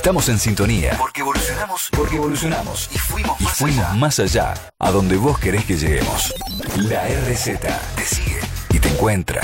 estamos en sintonía. Porque evolucionamos, porque evolucionamos. Y fuimos, más, fuimos allá. más allá, a donde vos querés que lleguemos. La RZ te sigue y te encuentra.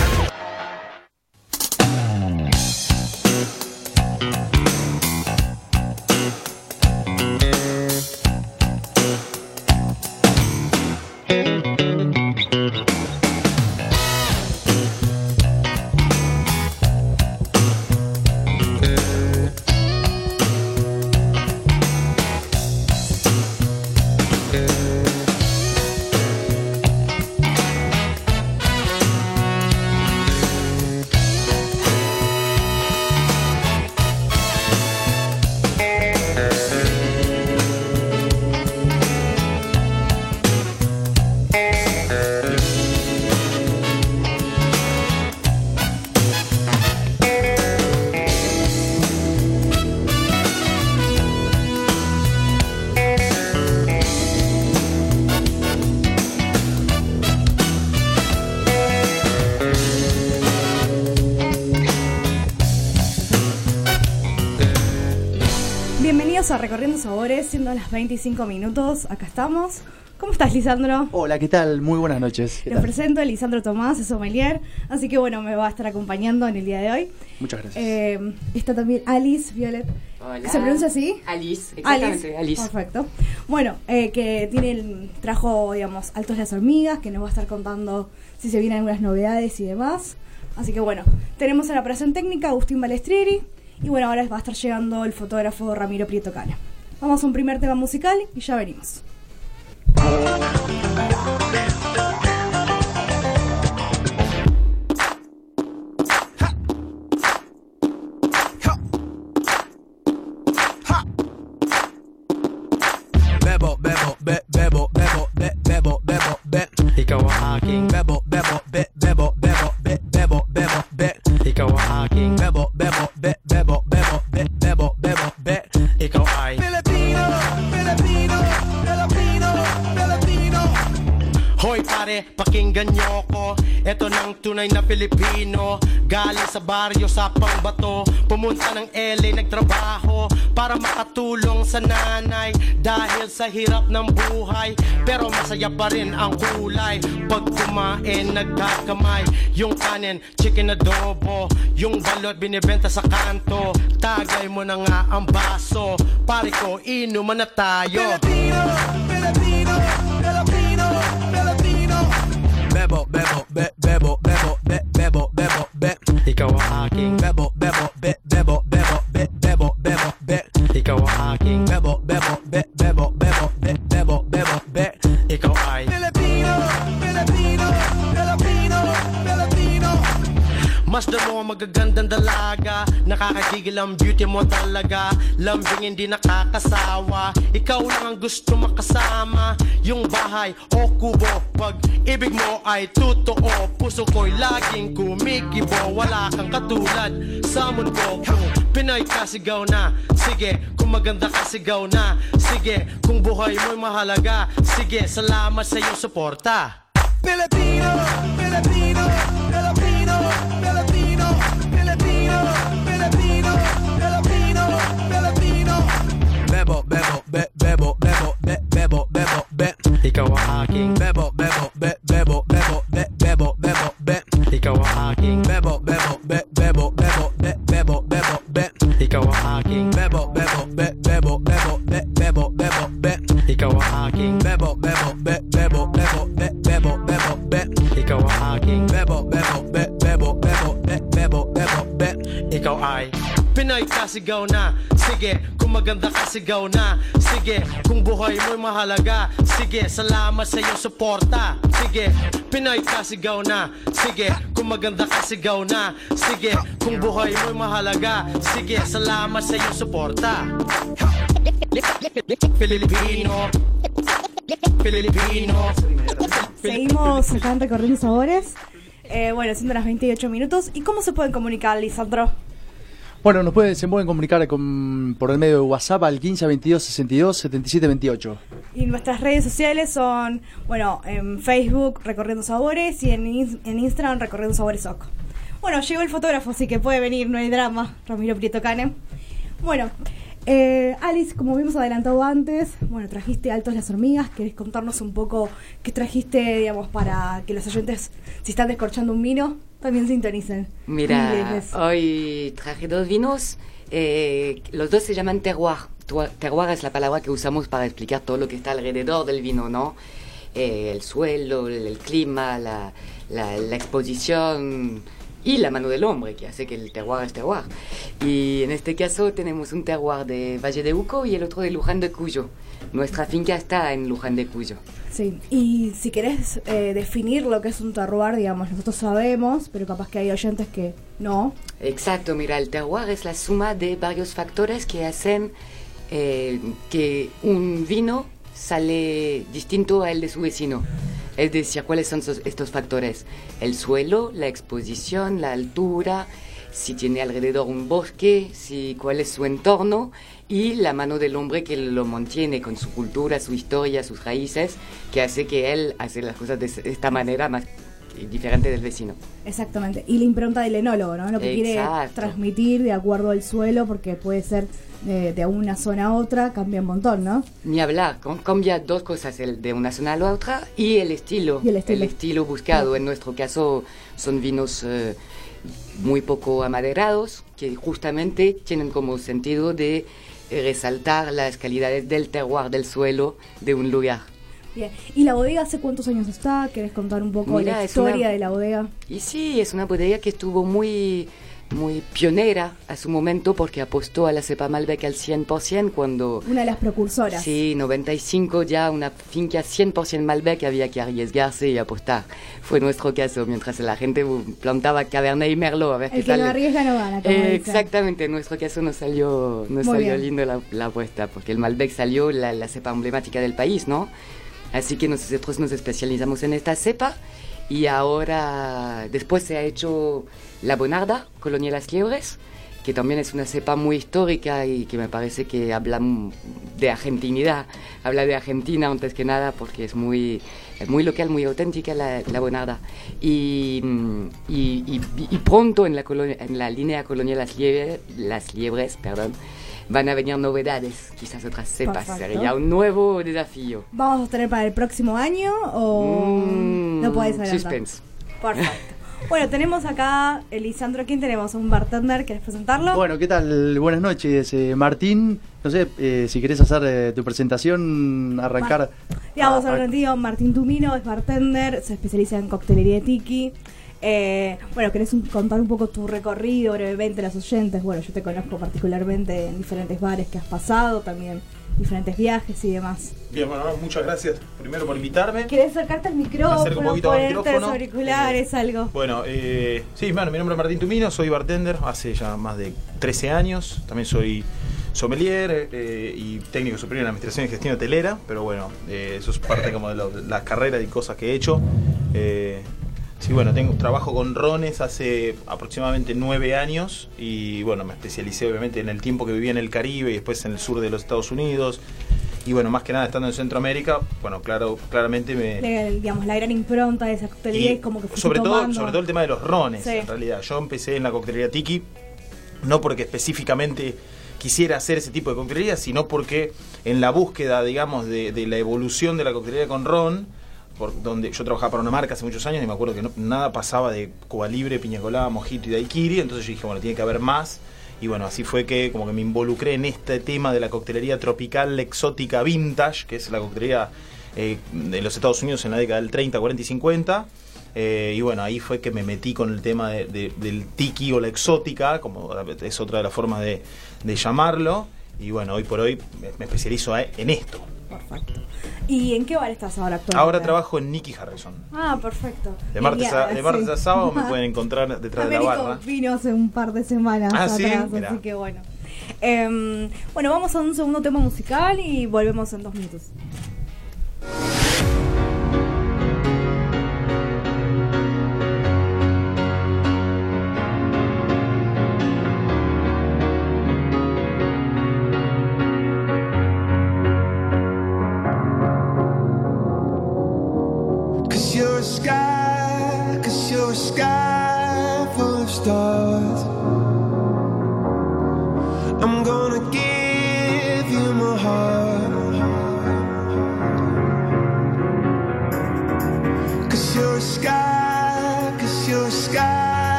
Siendo las 25 minutos. Acá estamos. ¿Cómo estás, Lisandro? Hola, ¿qué tal? Muy buenas noches. Te presento, Lisandro Tomás, es sommelier, así que bueno, me va a estar acompañando en el día de hoy. Muchas gracias. Eh, está también Alice Violet. Hola. ¿Se pronuncia así? Alice, exactamente, Alice. Perfecto. Bueno, eh, que tiene el trajo, digamos, Altos las Hormigas, que nos va a estar contando si se vienen algunas novedades y demás. Así que bueno, tenemos en la operación técnica Agustín Balestrieri, y bueno, ahora va a estar llegando el fotógrafo Ramiro Prieto Cana. Vamos a un primer tema musical y ya venimos. Sa baryo sa Pangbato Pumunta ng LA, nagtrabaho Para makatulong sa nanay Dahil sa hirap ng buhay. Pero masaya pa rin ang kulay. Pag kumain, nagkakamay. Yung kanin, chicken adobo. Yung balot, binibenta sa kanto. Tagay mo na nga ang baso. Pare ko, inuman na tayo. Filipino, Filipino, Filipino, Filipino Bebo, bebo, be, bebo, aking bebo, bebo, be, bebo, bebo, be, bebo, bebo, be. Ikaw ang aking bebo, bebo, be, bebo, bebo, be, bebo, bebo, be. Ikaw ay Filipino, Filipino, Filipino, Filipino. Mas mo magagandang dalaga Nakakagigil ang beauty mo talaga. Lambing hindi nakakasawa. Ikaw lang ang gusto makasama. Yung bahay o kubo Pag ibig mo ay totoo. Puso ko'y laging kumikibo. Wala kang katulad sa mundo ko. Pinoy ka sigaw na. Sige, kung maganda ka sigaw na. Sige, kung buhay mo'y mahalaga. Sige, salamat sa iyong suporta. Filipino, Filipino, Ikaw ang aking bebo, bebo, be, bebo, bebo, be, bebo, bebo, be. Ikaw ang aking bebo, bebo, be, bebo, bebo, be, bebo, bebo, be. Ikaw ang aking bebo, bebo, be, bebo, ka sigaw na. Sige, kung maganda ka sigaw na. Sige, kung buhay mo'y mahalaga. Sige, salamat sa iyong suporta. Sige, Pinoy ka sigaw na. Sige, kung maganda ka sigaw na. Sige, kung buhay mo'y mahalaga. Sige, salamat sa iyong suporta. Filipino. Filipino. Seguimos acá en Recorriendo Sabores. Eh, bueno, siendo las 28 minutos. ¿Y cómo se pueden comunicar, Lisandro? Bueno, nos pueden, se comunicar con, por el medio de WhatsApp al 15 22 62 77 28. Y nuestras redes sociales son, bueno, en Facebook Recorriendo Sabores y en, en Instagram Recorriendo Sabores Oc. Bueno, llegó el fotógrafo, así que puede venir, no hay drama, Ramiro Prieto Cane. Bueno, Eh, Alice, como vimos adelantado antes, bueno, trajiste Altos las Hormigas. ¿Querés contarnos un poco qué trajiste, digamos, para que los oyentes, si están descorchando un vino, también sintonicen? Mira, hoy traje dos vinos. Eh, los dos se llaman terroir. Terroir es la palabra que usamos para explicar todo lo que está alrededor del vino, ¿no? Eh, el suelo, el, clima, la, la, la exposición y la mano del hombre que hace que el terroir es terroir. Y en este caso tenemos un terroir de Valle de Uco y el otro de Luján de Cuyo. Nuestra finca está en Luján de Cuyo. Sí, y si querés eh, definir lo que es un terroir, digamos, nosotros sabemos, pero capaz que hay oyentes que no. Exacto, mira, el terroir es la suma de varios factores que hacen eh, que un vino sale distinto al de su vecino. Es decir, ¿cuáles son estos factores? El suelo, la exposición, la altura, si tiene alrededor un bosque, si, cuál es su entorno y la mano del hombre que lo mantiene con su cultura, su historia, sus raíces, que hace que él hace las cosas de esta manera más diferente del vecino. Exactamente. Y la impronta del enólogo, ¿no? Lo que quiere transmitir de acuerdo al suelo, porque puede ser de, una zona a otra, cambia un montón, ¿no? Ni hablar, cambia dos cosas, el de una zona a la otra y el estilo. el estilo. buscado. En nuestro caso son vinos eh, muy poco amaderados, que justamente tienen como sentido de resaltar las calidades del terroir, del suelo de un lugar. Bien. ¿Y la bodega hace cuántos años está? ¿Querés contar un poco la historia de la bodega? Y sí, es una bodega que estuvo muy muy pionera a su momento porque apostó a la cepa Malbec al 100% cuando... Una de las precursoras. Sí, 95 ya una finca 100% Malbec había que arriesgarse y apostar. Fue nuestro caso, mientras la gente plantaba Cabernet y Merlot a ver El que no arriesga no gana, Exactamente, en nuestro caso nos salió, nos salió lindo la, apuesta porque el Malbec salió la, la cepa emblemática del país, ¿no? Así que nosotros nos especializamos en esta cepa y ahora después se ha hecho la Bonarda, Colonia Las Liebres, que también es una cepa muy histórica y que me parece que habla de argentinidad, habla de Argentina antes que nada porque es muy, muy local, muy auténtica la, la Bonarda. Y, y, pronto en la, en la línea Colonia Las Liebres, Las Liebres perdón, van a venir novedades, quizás otras cepas. Sería un nuevo desafío. ¿Vamos a tener para el próximo año o mm, no puedes adelantar? Suspense. Perfecto. Bueno, tenemos acá, Elisandro, ¿quién tenemos? ¿Un bartender? ¿Quieres presentarlo? Bueno, ¿qué tal? Buenas noches, eh, Martín. No sé eh, si querés hacer eh, tu presentación, arrancar. Digamos, ah, Martín Tumino es bartender, se especializa en coctelería tiki. Eh, bueno, ¿querés contar un poco tu recorrido brevemente, las oyentes? Bueno, yo te conozco particularmente en diferentes bares que has pasado, también diferentes viajes y demás. Bien, bueno, muchas gracias primero por invitarme. ¿Querés acercarte al micrófono? un poquito ponerte micrófono. auriculares, eh, algo. Bueno, eh, sí, bueno, mi nombre es Martín Tumino, soy bartender hace ya más de 13 años. También soy sommelier eh, y técnico superior en administración y gestión hotelera, pero bueno, eso es parte como de, las carreras y cosas que he hecho. Sí, bueno, tengo trabajo con rones hace aproximadamente nueve años y bueno, me especialicé obviamente en el tiempo que viví en el Caribe y después en el sur de los Estados Unidos. Y bueno, más que nada estando en Centroamérica, bueno, claro, claramente me... digamos, la gran impronta de esa coctelería es como que sobre todo Sobre todo el tema de los rones, en realidad. Yo empecé en la coctelería Tiki, no porque específicamente quisiera hacer ese tipo de coctelería, sino porque en la búsqueda, digamos, de, de la evolución de la coctelería con ron, por donde yo trabajaba para una marca hace muchos años y me acuerdo que nada pasaba de Cuba Libre, Piña Colada, Mojito y Daiquiri, entonces yo dije, bueno, tiene que haber más. Y bueno, así fue que como que me involucré en este tema de la coctelería tropical, exótica, vintage, que es la coctelería eh, de los Estados Unidos en la década del 30, 40 y 50. Eh, y bueno, ahí fue que me metí con el tema del tiki o la exótica, como es otra de las formas de, llamarlo. Y bueno, hoy por hoy me especializo en esto. Perfecto. ¿Y en qué bar estás ahora actualmente? Ahora trabajo en Nicky Harrison. Ah, perfecto. De martes, a, de martes a sábado me pueden encontrar detrás de la barra. vino hace un par de semanas ah, atrás, así que bueno. Eh, bueno, vamos a un segundo tema musical y volvemos en dos minutos.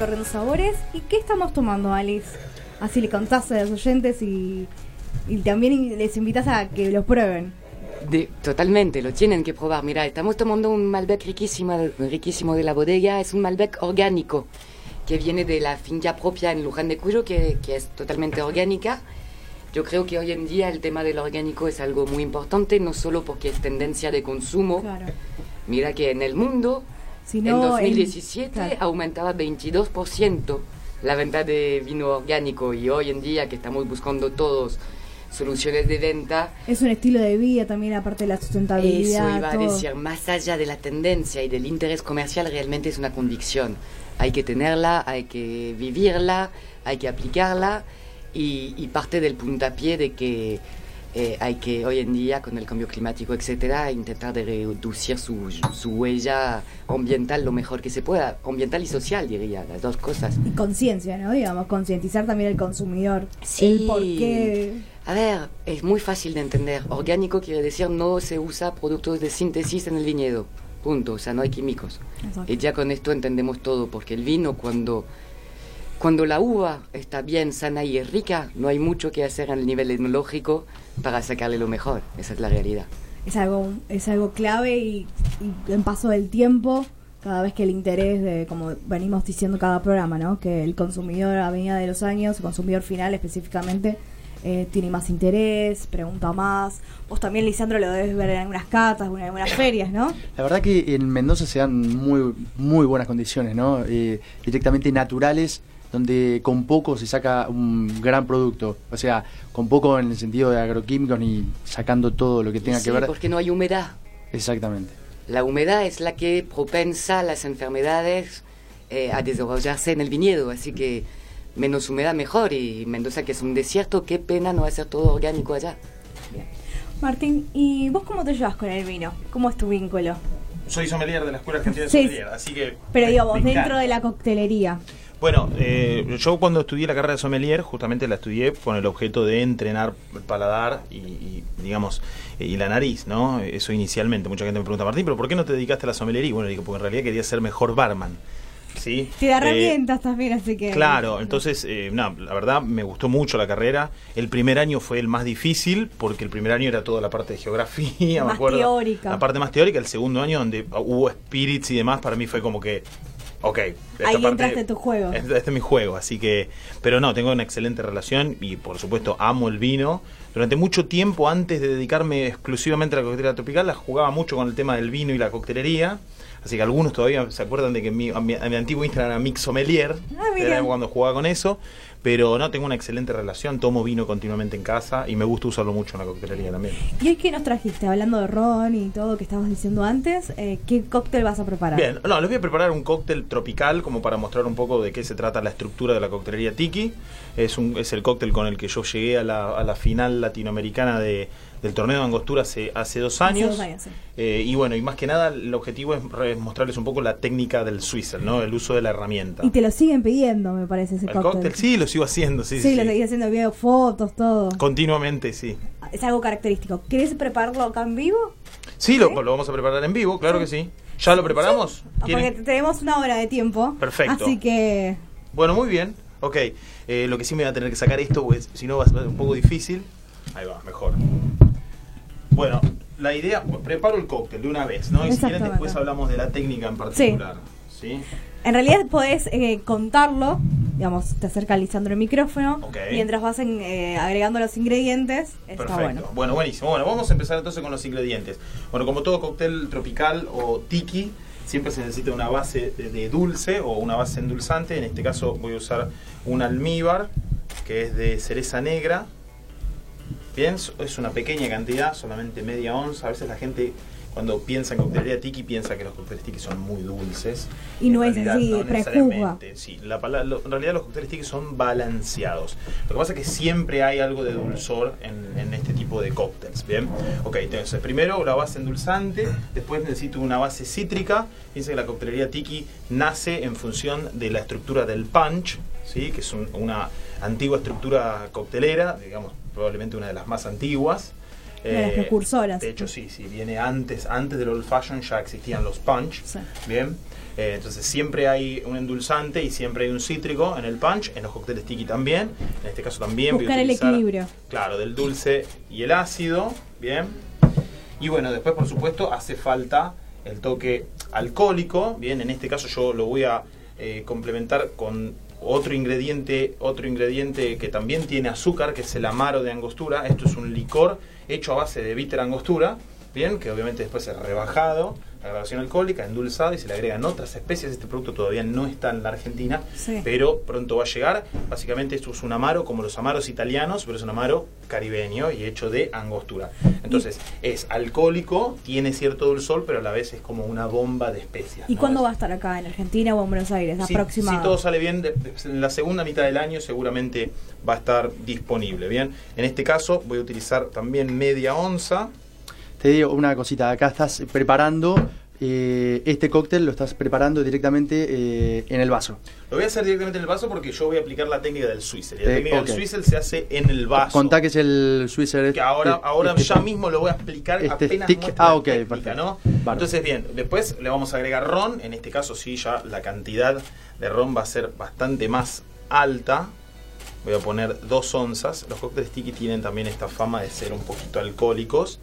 Recorriendo sabores. ¿Y qué estamos tomando, Alice? Así le contaste a los oyentes y, también les invitas a que los prueben. De, totalmente, lo tienen que probar. Mira, estamos tomando un Malbec riquísimo, riquísimo de la bodega. Es un Malbec orgánico que viene de la finca propia en Luján de Cuyo, que, que es totalmente orgánica. Yo creo que hoy en día el tema del orgánico es algo muy importante, no solo porque es tendencia de consumo. Mira que en el mundo en 2017 aumentaba 22% la venta de vino orgánico y hoy en día que estamos buscando todos soluciones de venta. Es un estilo de vida también, aparte de la sustentabilidad. Eso iba a decir, más allá de la tendencia y del interés comercial, realmente es una convicción. Hay que tenerla, hay que vivirla, hay que aplicarla y, y parte del puntapié de que eh, hay que hoy en día con el cambio climático, etcétera, intentar de reducir su, su, huella ambiental lo mejor que se pueda, ambiental y social diría, las dos cosas. Y conciencia, ¿no? Digamos, concientizar también al consumidor. Sí. El por qué. A ver, es muy fácil de entender. Orgánico quiere decir no se usa productos de síntesis en el viñedo. Punto, o sea, no hay químicos. Y ya con esto entendemos todo, porque el vino cuando cuando la uva está bien sana y rica, no hay mucho que hacer en el nivel etnológico para sacarle lo mejor. Esa es la realidad. Es algo, es algo clave y, en paso del tiempo, cada vez que el interés de, como venimos diciendo cada programa, ¿no? que el consumidor a medida de los años, el consumidor final específicamente, eh, tiene más interés, pregunta más. Vos también, Lisandro, lo debes ver en algunas catas, en algunas ferias, ¿no? La verdad que en Mendoza se dan muy, muy buenas condiciones, ¿no? Eh, directamente naturales donde con poco se saca un gran producto. O sea, con poco en el sentido de agroquímicos ni sacando todo lo que tenga que ver. porque no hay humedad. Exactamente. La humedad es la que propensa las enfermedades eh, a desarrollarse en el viñedo, así que menos humedad mejor. Y Mendoza, que es un desierto, qué pena no hacer todo orgánico allá. Martín, ¿y vos cómo te llevas con el vino? ¿Cómo es tu vínculo? Soy sommelier de la Escuela Argentina de Sommelier, así que... Pero digamos, dentro de la coctelería. Bueno, eh, yo cuando estudié la carrera de sommelier, justamente la estudié con el objeto de entrenar el paladar y, digamos, y la nariz, ¿no? Eso inicialmente. Mucha gente me pregunta, Martín, ¿pero por qué no te dedicaste a la sommelería? Y bueno, digo, porque en realidad quería ser mejor barman. ¿sí? Te da eh, herramientas también, así que... Claro, entonces, eh, no, la verdad me gustó mucho la carrera. El primer año fue el más difícil, porque el primer año era toda la parte de geografía, más teórica. La parte más teórica, el segundo año donde hubo spirits y demás, para mí fue como que ok. Ahí entraste tu juego. Este, este, es mi juego, así que. Pero no, tengo una excelente relación y por supuesto amo el vino. Durante mucho tiempo, antes de dedicarme exclusivamente a la coctelería tropical, la jugaba mucho con el tema del vino y la coctelería. Así que algunos todavía se acuerdan de que mi, mi, antiguo Instagram era Mix Sommelier, ah, cuando jugaba con eso. Pero no, tengo una excelente relación, tomo vino continuamente en casa y me gusta usarlo mucho en la coctelería también. ¿Y hoy qué nos trajiste? Hablando de ron y todo que estabas diciendo antes, eh, ¿qué cóctel vas a preparar? Bien, no, les voy a preparar un cóctel tropical como para mostrar un poco de qué se trata la estructura de la coctelería Tiki. Es, un, es el cóctel con el que yo llegué a la, a la final latinoamericana de, del torneo de angostura hace, hace dos años. Eh, y bueno, y más que nada el objetivo es mostrarles un poco la técnica del Swizzle, ¿no? El uso de la herramienta. Y te lo siguen pidiendo, me parece, ese ¿El cóctel. Sí, lo sigo haciendo, sí. Sí, lo seguí haciendo, veo fotos, todo. Continuamente, sí. Es algo característico. ¿Querés prepararlo acá en vivo? Sí, Lo, lo, vamos a preparar en vivo, claro que sí. ¿Ya lo preparamos? Porque tenemos una hora de tiempo. Perfecto. Así que... Bueno, muy bien. Ok. Eh, lo que sí me va a tener que sacar esto, pues si no va a ser un poco difícil. Ahí va, mejor. Bueno, la idea, preparo el cóctel de una vez, ¿no? Y si quieren después hablamos de la técnica en particular. Sí. En realidad podés eh, contarlo, digamos, te acerca Lisandro el micrófono, mientras vas eh, agregando los ingredientes, está Perfecto. bueno. Bueno, buenísimo. Bueno, vamos a empezar entonces con los ingredientes. Bueno, como todo cóctel tropical o tiki, siempre se necesita una base de dulce o una base endulzante. En este caso voy a usar un almíbar, que es de cereza negra, Es una pequeña cantidad, solamente media onza. A veces la gente cuando piensa en coctelería tiki piensa que los cócteles tiki son muy dulces. Y no es así, no necesariamente. Sí, la, en realidad los cócteles tiki son balanceados. Lo que pasa es que siempre hay algo de dulzor en, este tipo de cócteles. Bien, ok, entonces primero la base endulzante, después necesito una base cítrica. Piensa que la coctelería tiki nace en función de la estructura del punch, ¿sí? que es una antigua estructura coctelera, digamos, probablemente una de las más antiguas. De las eh, precursoras. De hecho, sí, sí, viene antes, antes del old fashion ya existían los punch. Bien. Eh, entonces siempre hay un endulzante y siempre hay un cítrico en el punch, en los cócteles tiki también. En este caso también. Buscar el equilibrio. Claro, del dulce y el ácido. Bien. Y bueno, después por supuesto hace falta el toque alcohólico. Bien, en este caso yo lo voy a eh, complementar con otro ingrediente, otro ingrediente que también tiene azúcar, que es el amaro de angostura. Esto es un licor hecho a base de bitter angostura, bien, que obviamente después es rebajado la grabación alcohólica, endulzado y se le agregan otras especies. Este producto todavía no está en la Argentina, pero pronto va a llegar. Básicamente esto es un amaro como los amaros italianos, pero es un amaro caribeño y hecho de angostura. Entonces es alcohólico, tiene cierto dulzor, pero a la vez es como una bomba de especias. ¿Y cuándo va a estar acá en Argentina o en Buenos Aires? Si, si todo sale bien, en la segunda mitad del año seguramente va a estar disponible. Bien, en este caso voy a utilizar también media onza te digo una cosita, acá estás preparando eh, este cóctel, lo estás preparando directamente eh, en el vaso. Lo voy a hacer directamente en el vaso porque yo voy a aplicar la técnica del Swizzle. la técnica del Swizzle se hace en el vaso. Contá que es el Swizzle. Que ahora, este, ahora este ya mismo lo voy a explicar este apenas stick. Ah, ok, técnica, ¿no? Entonces, bien, después le vamos a agregar ron. En este caso, sí, ya la cantidad de ron va a ser bastante más alta. Voy a poner dos onzas. Los cócteles tiki tienen también esta fama de ser un poquito alcohólicos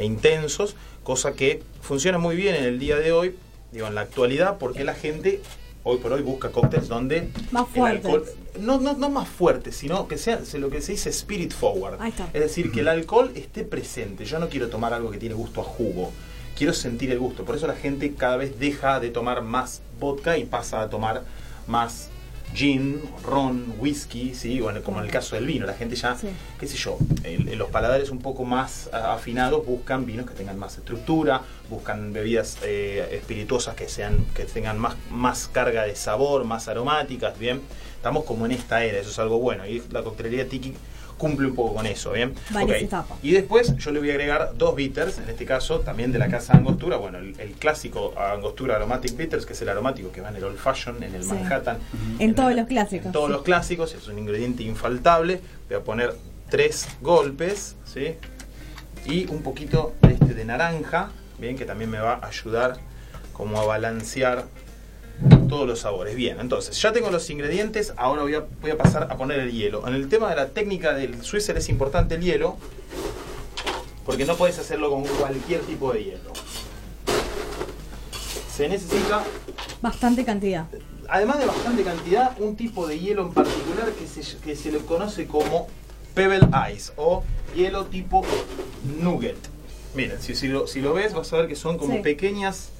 e intensos, cosa que funciona muy bien en el día de hoy, digo, en la actualidad, porque la gente hoy por hoy busca cócteles donde más fuertes. no, no, no más fuertes, sino que sea lo que se dice spirit forward. Es decir, que el alcohol esté presente. Yo no quiero tomar algo que tiene gusto a jugo. Quiero sentir el gusto. Por eso la gente cada vez deja de tomar más vodka y pasa a tomar más gin, ron, whisky, ¿sí? bueno, como en el caso del vino, la gente ya, qué sé yo, en, los paladares un poco más afinados buscan vinos que tengan más estructura, buscan bebidas eh, espirituosas que sean que tengan más, más carga de sabor, más aromáticas, bien, estamos como en esta era, eso es algo bueno, y la coctelería tiki cumple un poco con eso, ¿bien? Okay. Y después yo le voy a agregar dos bitters, en este caso también de la casa Angostura, bueno, el, clásico Angostura Aromatic Bitters, que es el aromático que va en el Old Fashion, en el Manhattan. En, todos los clásicos. En todos los clásicos, es un ingrediente infaltable. Voy a poner tres golpes, ¿sí? Y un poquito de este de naranja, bien, que también me va a ayudar como a balancear todos los sabores. Bien, entonces ya tengo los ingredientes, ahora voy a, voy a pasar a poner el hielo. En el tema de la técnica del Switzer es importante el hielo, porque no puedes hacerlo con cualquier tipo de hielo. Se necesita... Bastante cantidad. Además de bastante cantidad, un tipo de hielo en particular que se, que se le conoce como Pebble Ice o hielo tipo nugget. Miren, si, si, lo, si lo ves vas a ver que son como pequeñas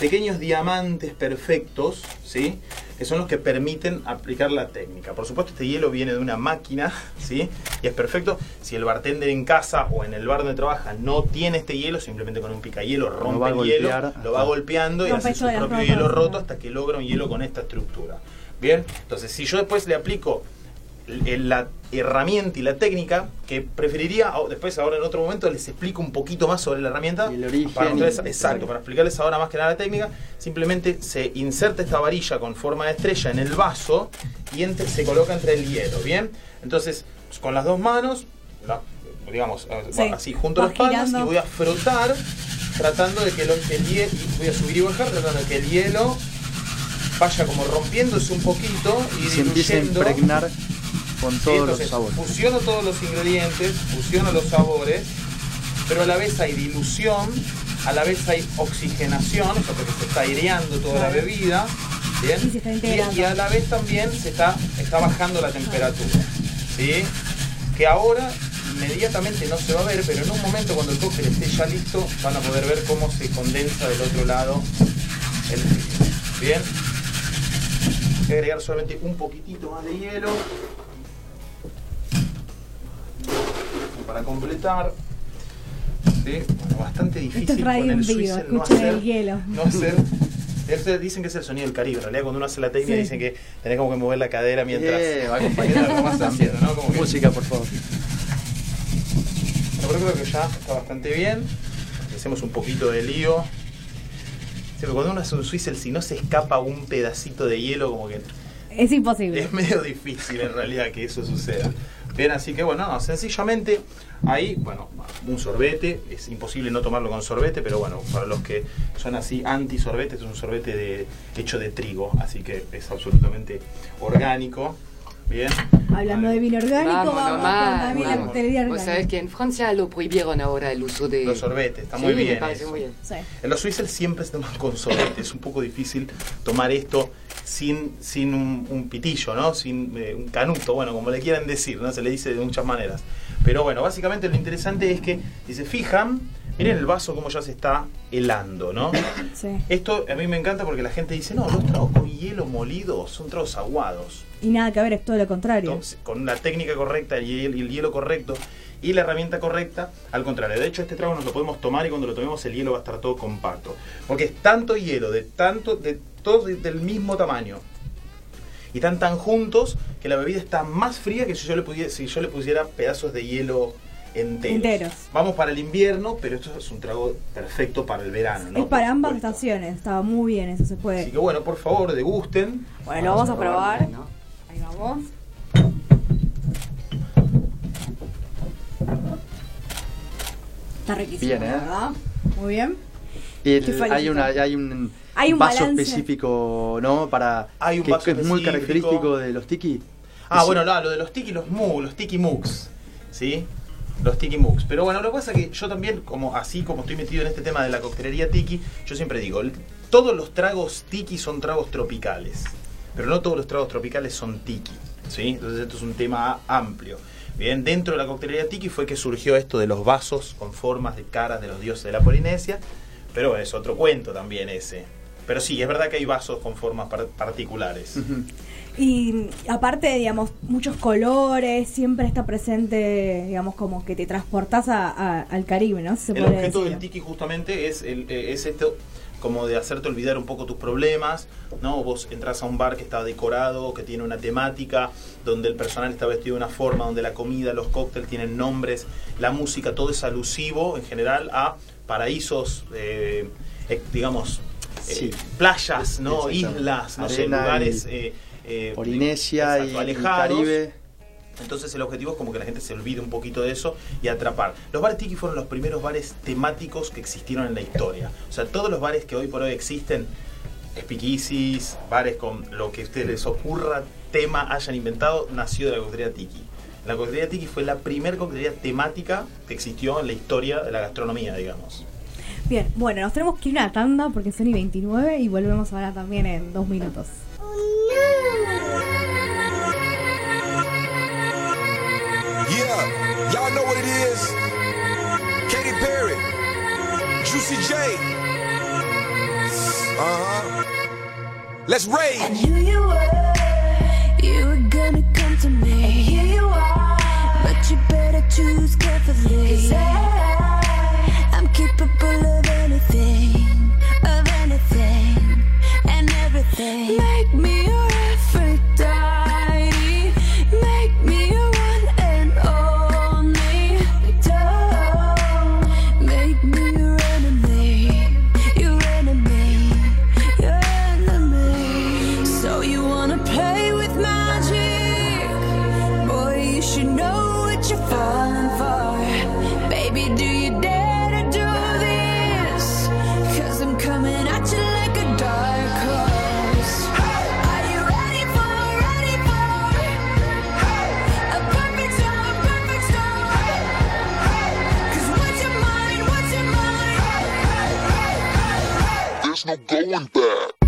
pequeños diamantes perfectos, ¿sí? que son los que permiten aplicar la técnica. Por supuesto, este hielo viene de una máquina, ¿sí? Y es perfecto. Si el bartender en casa o en el bar donde trabaja no tiene este hielo, simplemente con un picahielo rompe el hielo, lo va golpeando y hace su propio hielo roto hasta que logra un hielo con esta estructura. Bien, entonces si yo después le aplico la herramienta y la técnica que preferiría, después ahora en otro momento les explico un poquito más sobre la herramienta. el origen. Para exacto, para explicarles ahora más que nada la técnica, simplemente se inserta esta varilla con forma de estrella en el vaso y se coloca entre el hielo, ¿bien? Entonces, con las dos manos, digamos, así junto a las palmas y voy a frotar tratando de que el, el hielo, voy a subir y bajar tratando de que el hielo vaya como rompiéndose un poquito y, se empiece a impregnar con todos los sabores. Fusiono todos los ingredientes, fusiono los sabores, pero a la vez hay dilución, a la vez hay oxigenación, o sea, porque se está aireando toda la bebida, ¿bien? Y, a la vez también se está, está bajando la temperatura, ¿sí? Que ahora inmediatamente no se va a ver, pero en un momento cuando el cóctel esté ya listo, van a poder ver cómo se condensa del otro lado el frío. ¿Bien? Voy a agregar solamente un poquitito más de hielo. Para completar. ¿sí? Bueno, bastante difícil con el Switzer no hacer, el hielo. no hacer dicen que es el sonido del Caribe. En realidad, cuando uno hace la técnica, dicen que tenés como que mover la cadera mientras. Yeah, va haciendo, ¿no? Como Música, por favor. Bueno, pero creo que ya está bastante bien. Hacemos un poquito de lío. Sí, cuando uno hace un Swizzle, si no se escapa un pedacito de hielo, como que. Es imposible. Es medio difícil en realidad que eso suceda. Bien, así que bueno, sencillamente ahí, bueno, un sorbete, es imposible no tomarlo con sorbete, pero bueno, para los que son así anti sorbete, es un sorbete de, hecho de trigo, así que es absolutamente orgánico. Bien. Hablando de vino orgánico, vamos, vamos con la orgánica. Vos sabés que en Francia lo prohibieron ahora el uso de... Los sorbetes, está muy bien. muy bien. En los suizos siempre se toman con sorbete, es un poco difícil tomar esto sin, sin un, pitillo, ¿no? Sin eh, un canuto, bueno, como le quieran decir, ¿no? Se le dice de muchas maneras. Pero bueno, básicamente lo interesante es que, si se fijan, miren el vaso como ya se está helando, ¿no? Sí. Esto a mí me encanta porque la gente dice, no, los tragos con hielo molido son tragos aguados. Y nada que ver, es todo lo contrario. con la técnica correcta y el, hielo correcto y la herramienta correcta, al contrario. De hecho, este trago nos lo podemos tomar y cuando lo tomemos el hielo va a estar todo compacto. Porque es tanto hielo, de tanto, de todos del mismo tamaño. Y están tan juntos que la bebida está más fría que si yo le, pudiera, si yo le pusiera pedazos de hielo enteros. Vamos para el invierno, pero esto es un trago perfecto para el verano. Es para ambas estaciones, estaba muy bien, eso se puede. Así que bueno, por favor, degusten. Bueno, vamos, a probar. Ahí vamos. Está riquísimo, bien, ¿eh? ¿verdad? Muy bien. hay, una, hay un hay un vaso específico, ¿no? Para hay un que, vaso es muy característico de los tiki. Ah, bueno, no, lo de los tiki, los mu, los tiki mugs, ¿sí? Los tiki mugs. Pero bueno, lo que pasa es que yo también, como así como estoy metido en este tema de la coctelería tiki, yo siempre digo, todos los tragos tiki son tragos tropicales, pero no todos los tragos tropicales son tiki, ¿sí? Entonces esto es un tema amplio. Bien, dentro de la coctelería tiki fue que surgió esto de los vasos con formas de caras de los dioses de la Polinesia, pero es otro cuento también ese pero sí, es verdad que hay vasos con formas particulares. Y aparte, digamos, muchos colores, siempre está presente, digamos, como que te transportas al Caribe, ¿no? el objeto del tiki justamente es, el, eh, es esto como de hacerte olvidar un poco tus problemas, ¿no? Vos entras a un bar que está decorado, que tiene una temática, donde el personal está vestido de una forma, donde la comida, los cócteles tienen nombres, la música, todo es alusivo en general a paraísos, eh, eh, digamos, eh, playas, ¿no? Islas, no sé, lugares... Polinesia y, alejados. Caribe. Entonces el objetivo es como que la gente se olvide un poquito de eso y atrapar. Los bares tiki fueron los primeros bares temáticos que existieron en la historia. O sea, todos los bares que hoy por hoy existen, speakeasies, bares con lo que a ustedes les ocurra, tema hayan inventado, nació de la coctelería tiki. La coctelería tiki fue la primera coctelería temática que existió en la historia de la gastronomía, digamos. Bien, bueno, nos tenemos que ir a una tanda porque son y 29 y volvemos ahora también en dos minutos. Yeah, y'all know what it is. Katy Perry, Juicy J. Uh huh. Let's rage. I knew you were, you were gonna come to me. And here you are, but you better choose carefully. Cause I, I'm capable of anything, no going back.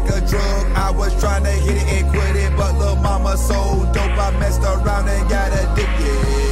like a drug. I was trying to hit it and quit it, but little mama so dope. I messed around and got addicted.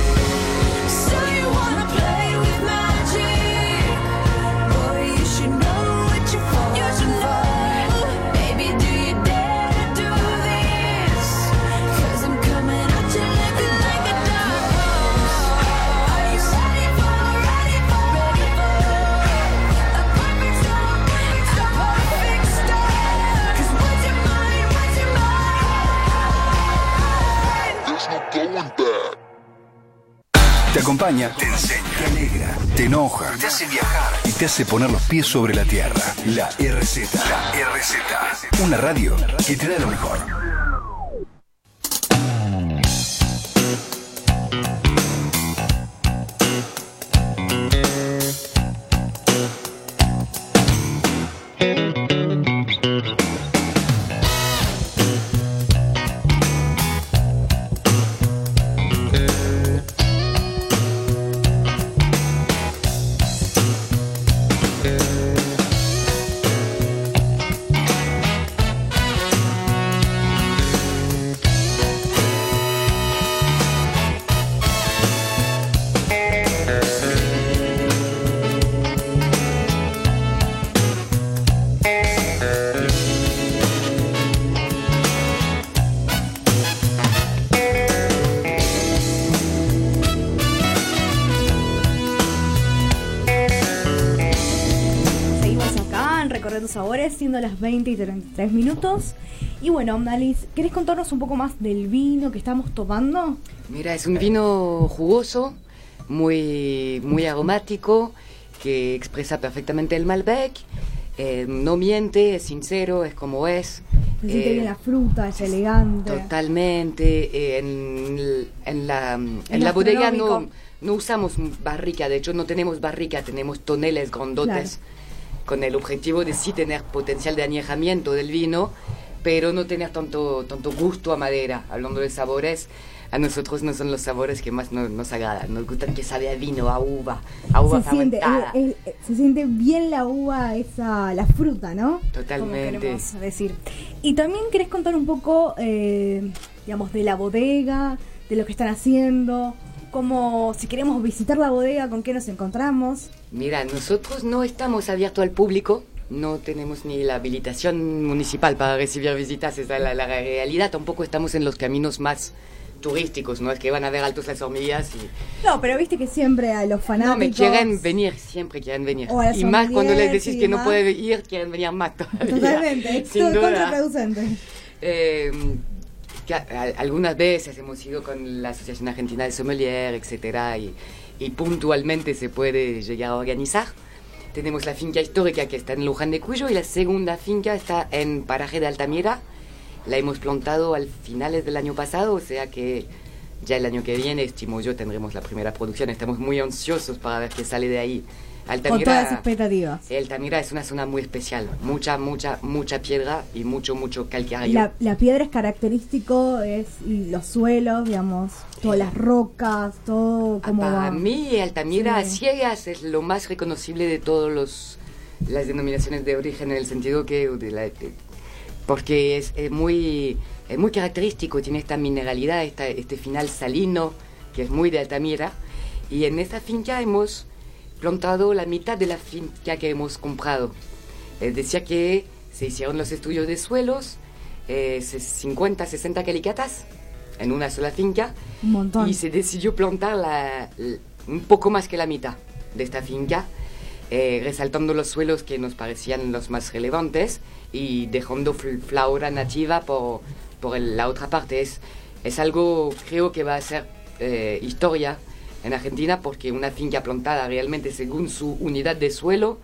Hace poner los pies sobre la tierra. La RZ. La RZ. Una radio que te da lo mejor. Las 20 y 33 minutos. Y bueno, Alice, ¿querés contarnos un poco más del vino que estamos tomando? Mira, es un vino jugoso, muy, muy aromático, que expresa perfectamente el Malbec. Eh, no miente, es sincero, es como es. Se siente Eh, bien la fruta, es elegante. Totalmente. eh, en, en la, en la bodega no, no usamos barrica, de hecho no tenemos barrica, tenemos toneles grandotes con el objetivo de sí tener potencial de añejamiento del vino, pero no tener tanto, tanto gusto a madera. Hablando de sabores, a nosotros no son los sabores que más nos, nos agradan. Nos gustan que sabe a vino, a uva, a uva se siente, fermentada. eh, eh, se siente bien la uva, esa, la fruta, ¿no? Totalmente. Como queremos decir. Y también querés contar un poco, eh, digamos, de la bodega, de lo que están haciendo, como si queremos visitar la bodega, con qué nos encontramos. Mira, nosotros no estamos abiertos al público, no tenemos ni la habilitación municipal para recibir visitas, esa es la, la realidad, tampoco estamos en los caminos más turísticos, no es que van a ver altos las hormigas y No, pero viste que siempre a los fanáticos... no me quieren venir, siempre quieren venir. Y más cuando les decís que no demás. puede ir, quieren venir más todavía. Totalmente, es contraproducente. Eh, algunas veces hemos ido con la Asociación Argentina de Sommelier, etcétera, y, y puntualmente se puede llegar a organizar. Tenemos la finca histórica que está en Luján de Cuyo y la segunda finca está en Paraje de Altamira. La hemos plantado al finales del año pasado, o sea que ya el año que viene, estimo yo, tendremos la primera producción. Estamos muy ansiosos para ver qué sale de ahí. Con todas las expectativas. Altamira es una zona muy especial, mucha, mucha, mucha piedra y mucho, mucho calcáreo. La, la piedra es característico, es y los suelos, digamos, todas las rocas, todo como Para mí, Altamira Sí. Ciegas es lo más reconocible de todos los las denominaciones de origen en el sentido que de la- de- porque es, eh, muy es muy característico, tiene esta mineralidad, esta, este final salino que es muy de Altamira y en esta finca hemos plantado la mitad de la finca que hemos comprado. Es decir que se hicieron los estudios de suelos, eh, se- 50, 60 calicatas en una sola finca Un montón. y se decidió plantar la- un poco más que la mitad de esta finca, eh, resaltando los suelos que nos parecían los más relevantes y dejando fl- flora nativa por, por el- la otra parte. Es, es algo, creo que va a ser eh, historia en Argentina porque una finca plantada realmente según su unidad de suelo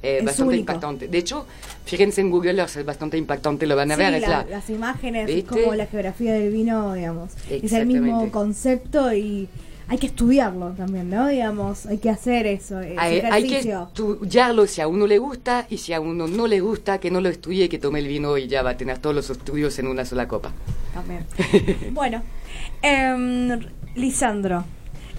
eh, Es bastante único. impactante. De hecho, fíjense en Google Earth, es bastante impactante, lo van a Sí, ver. es la- la- las imágenes, es ¿Viste? como la geografía del vino, digamos. Es el mismo concepto y hay que estudiarlo también, ¿no? Digamos, hay que hacer eso, ese Hay, hay que estudiarlo si a uno le gusta y si a uno no le gusta, que no lo estudie que tome el vino y ya va a tener todos los estudios en una sola copa. También. bueno, em, Lisandro,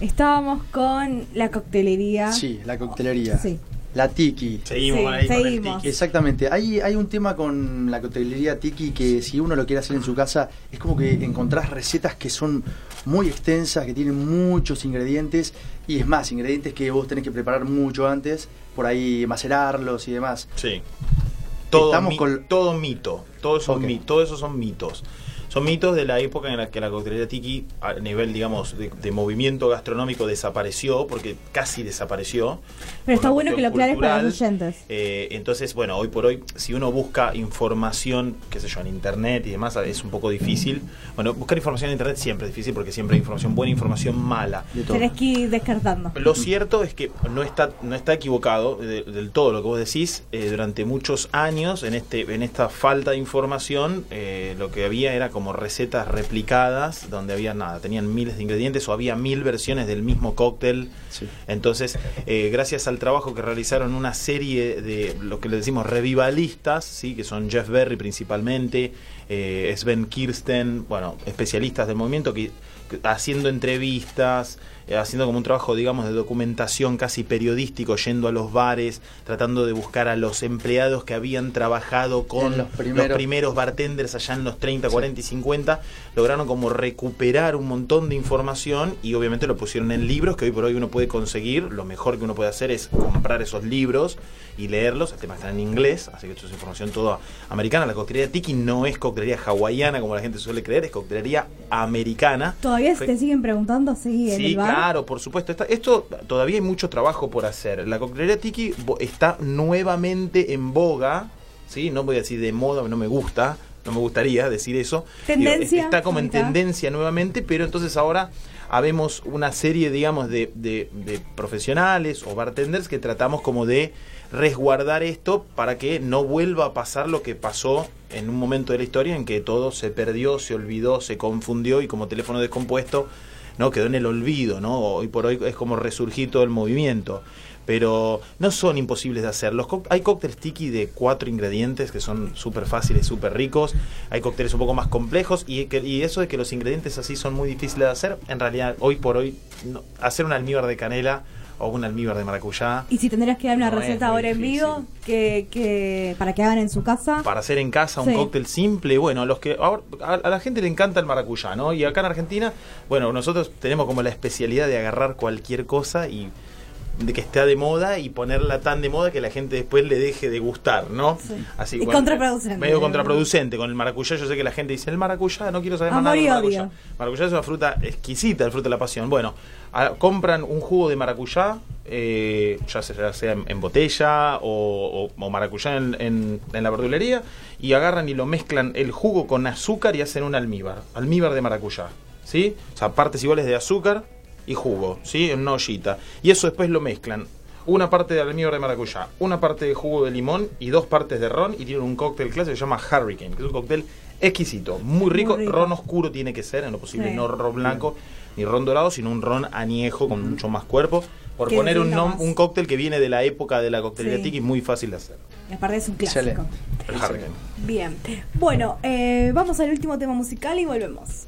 estábamos con la coctelería. Sí, la coctelería. Sí. La tiki. Seguimos Sí, ahí con el seguimos. tiki. Exactamente. Hay, hay un tema con la coctelería tiki que si uno lo quiere hacer en su casa, es como que encontrás recetas que son muy extensas, que tienen muchos ingredientes, y es más, ingredientes que vos tenés que preparar mucho antes, por ahí macerarlos y demás. Sí. Todo, Estamos mi- con- todo mito. Todos son Ok. mi- todo eso son mitos. Son mitos de la época en la que la coctelería tiki, a nivel, digamos, de, de movimiento gastronómico, desapareció, porque casi desapareció. Pero está bueno que lo aclares para los oyentes. Eh, entonces, bueno, hoy por hoy, si uno busca información, qué sé yo, en internet y demás, es un poco difícil. Bueno, buscar información en internet siempre es difícil porque siempre hay información buena información mala. De todo. Tenés que ir descartando. Lo cierto es que no está, no está equivocado de- del todo lo que vos decís. Eh, durante muchos años, en, este, en esta falta de información, eh, lo que había era como recetas replicadas, donde había nada, tenían miles de ingredientes o había mil versiones del mismo cóctel. Sí. Entonces, eh, gracias al trabajo que realizaron una serie de lo que le decimos revivalistas, ¿sí? que son Jeff Berry principalmente, eh, Sven Kirsten, bueno, especialistas del movimiento que, que haciendo entrevistas, haciendo como un trabajo, digamos, de documentación casi periodístico, yendo a los bares, tratando de buscar a los empleados que habían trabajado con los los primeros. bartenders allá en los 30, 40 y 50, lograron como recuperar un montón de información y obviamente lo pusieron en libros que hoy por hoy uno puede conseguir. Lo mejor que uno puede hacer es comprar esos libros y leerlos. El tema está en inglés, así que esto es información toda americana. La coctelería tiki no es coctelería hawaiana como la gente suele creer, es coctelería americana. Todavía todavía te siguen preguntando, sí, Sí, claro, por supuesto. esto todavía hay mucho trabajo por hacer. La coctelería Tiki está nuevamente en boga, ¿sí? No voy a decir de moda, no me gusta, no me gustaría decir eso. Tendencia. está como en tendencia nuevamente, pero entonces ahora habemos una serie, digamos, de, de, profesionales o bartenders que tratamos como de resguardar esto para que no vuelva a pasar lo que pasó en un momento de la historia en que todo se perdió, se olvidó, se confundió y como teléfono descompuesto no quedó en el olvido, ¿no? Hoy por hoy es como resurgir todo el movimiento pero no son imposibles de hacer. Los hay cócteles tiki de cuatro ingredientes que son súper fáciles, súper ricos. Hay cócteles un poco más complejos y, y, eso de que los ingredientes así son muy difíciles de hacer, en realidad hoy por hoy hacer un almíbar de canela o un almíbar de maracuyá. Y si tendrías que dar una receta ahora en vivo que, que, para que hagan en su casa. Para hacer en casa un cóctel simple, bueno, los que a, a, la gente le encanta el maracuyá, ¿no? Y acá en Argentina, bueno, nosotros tenemos como la especialidad de agarrar cualquier cosa y de que está de moda y ponerla tan de moda que la gente después le deje de gustar, ¿no? Así, y contraproducente. Medio contraproducente. Con el maracuyá yo sé que la gente dice, el maracuyá, no quiero saber más nada del maracuyá. Maracuyá es una fruta exquisita, el fruto de la pasión. Bueno, compran un jugo de maracuyá, eh, ya, sea, en, botella o, maracuyá en, en, la verdulería, y agarran y lo mezclan el jugo con azúcar y hacen un almíbar. Almíbar de maracuyá. ¿Sí? O sea, partes iguales de azúcar, y jugo, ¿sí? En una ollita. Y eso después lo mezclan. Una parte de almíbar de maracuyá, una parte de jugo de limón y dos partes de ron y tienen un cóctel clásico que se llama Hurricane, que es un cóctel exquisito, muy rico, ron oscuro tiene que ser, en lo posible no ron blanco ni ron dorado, sino un ron añejo con mucho más cuerpo. Por poner un, un cóctel que viene de la época de la coctelería tiki, muy fácil de hacer. Y aparte es un clásico. El Hurricane. Bien. Bueno, eh, vamos al último tema musical y volvemos.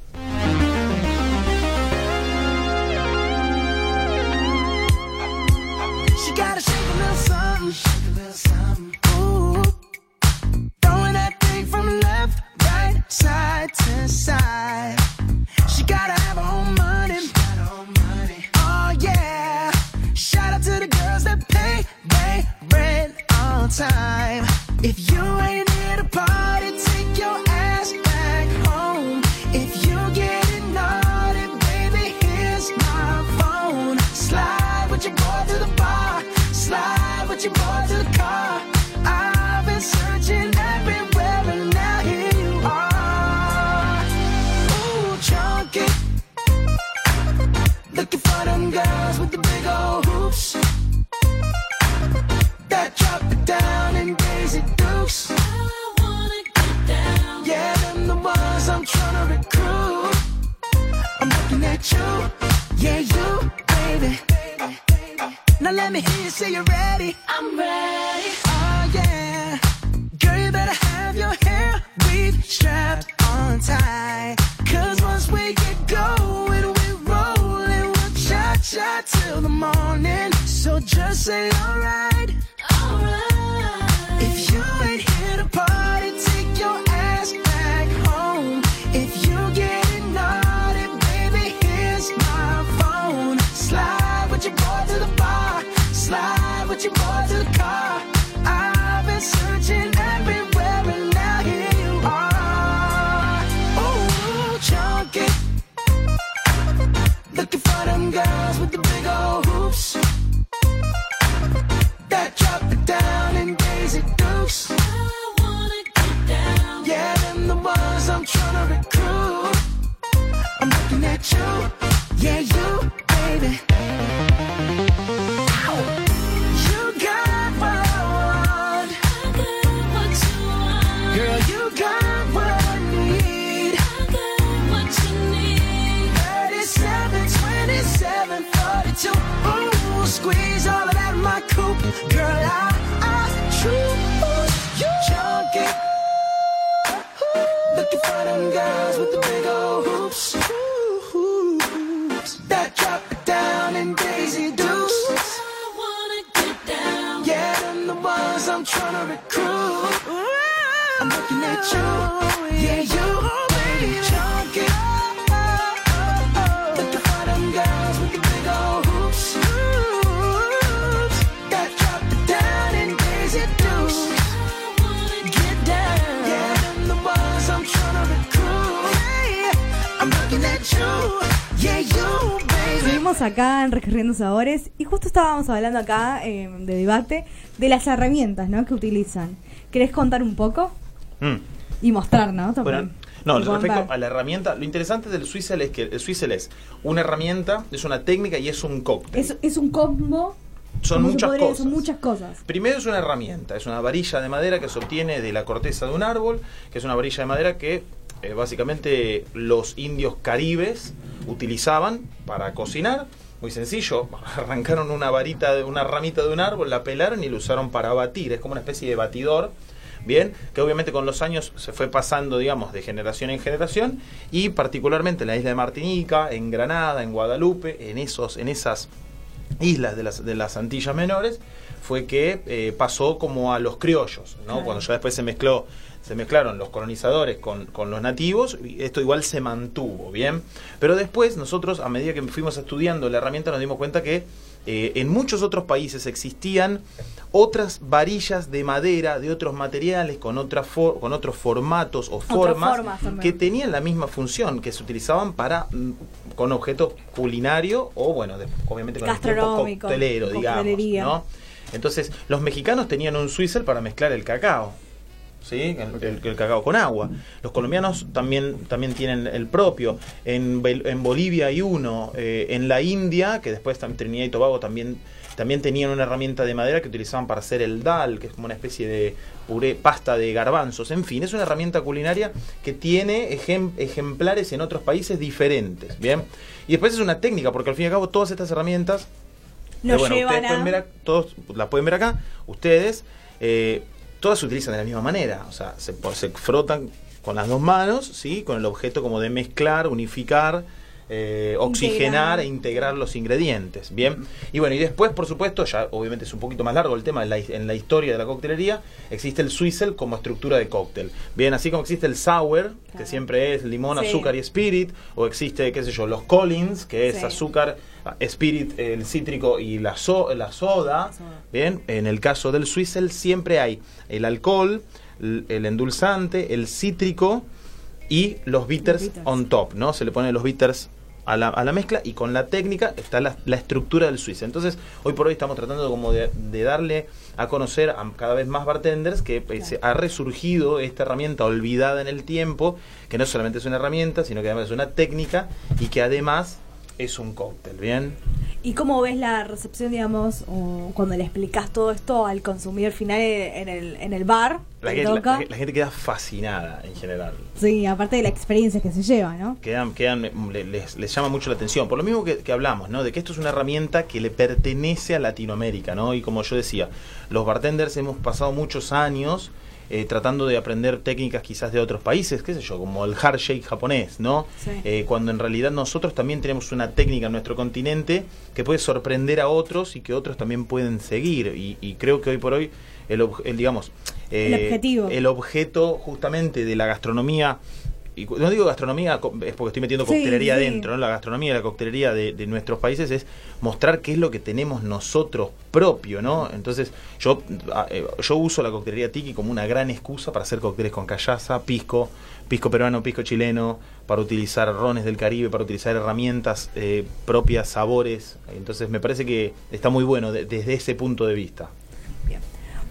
Gotta shake a little something. Ooh. Throwing that thing from left, right, side to side. She gotta have her own money. Oh yeah. Shout out to the girls that pay, pay rent on time. If you say recruit. I'm looking at you. Yeah, you, Seguimos acá en Recorriendo Sabores y justo estábamos hablando acá eh, de debate de las herramientas ¿no? que utilizan. ¿Querés contar un poco? Mm. Y mostrar, ¿no? Bueno, no, respecto a la herramienta, lo interesante del Swizzle es que el Swizzle es una herramienta, es una técnica y es un cóctel. Es, es un combo son muchas cosas. Son muchas cosas. Primero es una herramienta, es una varilla de madera que se obtiene de la corteza de un árbol, que es una varilla de madera que eh, básicamente los indios caribes utilizaban para cocinar. Muy sencillo, arrancaron una varita, de una ramita de un árbol, la pelaron y la usaron para batir. Es como una especie de batidor bien, que obviamente con los años se fue pasando, digamos, de generación en generación y particularmente en la isla de Martinica, en Granada, en Guadalupe, en esos, en esas islas de las, de las Antillas Menores, fue que eh, pasó como a los criollos, ¿no? Cuando ya después se mezcló se mezclaron los colonizadores con, con, los nativos, y esto igual se mantuvo, ¿bien? Pero después nosotros, a medida que fuimos estudiando la herramienta, nos dimos cuenta que eh, en muchos otros países existían otras varillas de madera, de otros materiales, con, otra con otros formatos o formas, que tenían la misma función, que se utilizaban para mm, con objetos culinarios o, bueno, obviamente con el coctelero, digamos, ¿no? Entonces, los mexicanos tenían un swizzle para mezclar el cacao. ¿Sí? El, cacao con agua. Los colombianos también, también tienen el propio. En, en Bolivia hay uno. Eh, en la India, que después Trinidad y Tobago también, también tenían una herramienta de madera que utilizaban para hacer el dal, que es como una especie de puré, pasta de garbanzos. En fin, es una herramienta culinaria que tiene ejemplares en otros países diferentes. ¿bien? Y después es una técnica, porque al fin y al cabo todas estas herramientas nos bueno, llevan ustedes ver, todos las pueden ver acá, ustedes, eh, todas se utilizan de la misma manera, o sea, se, se frotan con las dos manos, ¿sí? con el objeto como de mezclar, unificar, eh, oxigenar e integrar los ingredientes. Bien. Y bueno, y después, por supuesto, ya obviamente es un poquito más largo el tema, en la, en la historia de la coctelería, existe el Swizzle como estructura de cóctel. Bien, así como existe el Sour, que siempre es limón, azúcar y spirit, o existe, qué sé yo, los Collins, que es azúcar, spirit, el cítrico y la, la soda. Bien, en el caso del Swizzle siempre hay el alcohol, el endulzante, el cítrico y los bitters, on top, ¿no? Se le ponen los bitters a la, a la, mezcla y con la técnica está la, estructura del Swiss. Entonces, hoy por hoy estamos tratando como de, darle a conocer a cada vez más bartenders que eh, ha resurgido esta herramienta olvidada en el tiempo, que no solamente es una herramienta, sino que además es una técnica y que además es un cóctel, ¿bien? ¿Y cómo ves la recepción, digamos, o cuando le explicas todo esto al consumidor final en el, en el bar? La, gente queda fascinada en general. Sí, aparte de la experiencia que se lleva, ¿no? Quedan, quedan, les, les llama mucho la atención. Por lo mismo que, que, hablamos, ¿no? De que esto es una herramienta que le pertenece a Latinoamérica, ¿no? Y como yo decía, los bartenders hemos pasado muchos años eh, tratando de aprender técnicas quizás de otros países, qué sé yo, como el hard shake japonés, ¿no? Eh, cuando en realidad nosotros también tenemos una técnica en nuestro continente que puede sorprender a otros y que otros también pueden seguir. Y, creo que hoy por hoy, el, digamos, el, eh, objetivo. el objeto justamente de la gastronomía y no digo gastronomía, es porque estoy metiendo coctelería dentro, ¿no? la gastronomía y la coctelería de, nuestros países es mostrar qué es lo que tenemos nosotros propio, ¿no? Entonces yo, eh, yo uso la coctelería tiki como una gran excusa para hacer cócteles con callaza, pisco, pisco peruano, pisco chileno, para utilizar rones del Caribe, para utilizar herramientas eh, propias, sabores. Entonces me parece que está muy bueno desde ese punto de vista.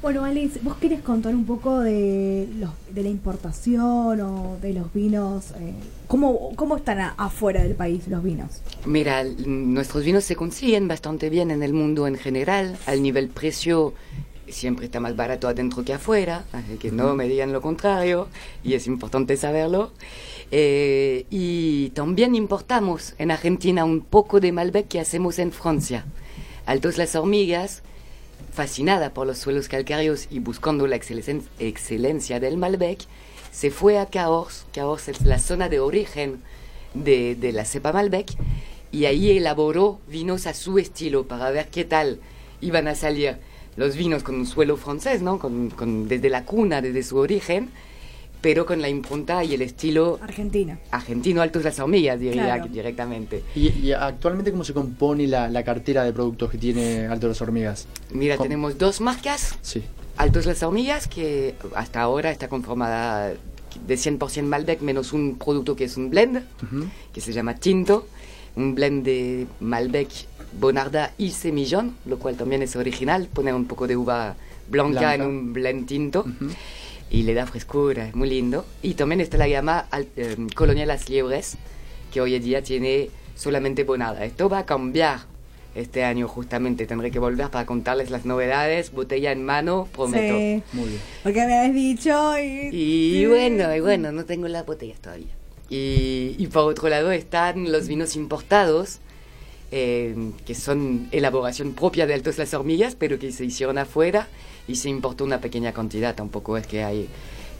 Bueno, Alice, ¿vos querés contar un poco de, los, de la importación o de los vinos? Eh, ¿cómo, ¿Cómo están afuera del país los vinos? Mira, nuestros vinos se consiguen bastante bien en el mundo en general, al nivel precio siempre está más barato adentro que afuera, así que no me digan lo contrario, y es importante saberlo. Eh, y también importamos en Argentina un poco de Malbec que hacemos en Francia. Altos las hormigas, fascinada por los suelos calcáreos y buscando la excelencia del Malbec, se fue a Cahors. Cahors es la zona de origen de, la cepa Malbec y ahí elaboró vinos a su estilo para ver qué tal iban a salir los vinos con un suelo francés, ¿no? desde la cuna, desde su origen pero con la impronta y el estilo argentino. Argentino Altos las Hormigas, diría directamente. ¿Y, actualmente cómo se compone la, cartera de productos que tiene Altos las Hormigas? Mira, tenemos dos marcas. Sí. Altos las Hormigas, que hasta ahora está conformada de 100% Malbec, menos un producto que es un blend, que se llama Tinto. un blend de Malbec, Bonarda y Semillón, lo cual también es original, poner un poco de uva blanca, Blanca. en un blend tinto y le da frescura, es muy lindo. Y también está la al- eh, Colonia Las Liebres, que hoy en día tiene solamente Bonarda. Esto va a cambiar este año justamente, tendré que volver para contarles las novedades, botella en mano, prometo. Sí. Muy bien. Porque me habías dicho y... Y Sí. bueno, y bueno, no tengo las botellas todavía. Y, y por otro lado están los vinos importados, eh, que son elaboración propia de Altos Las Hormigas, pero que se hicieron afuera y se importó una pequeña cantidad. Tampoco es que hay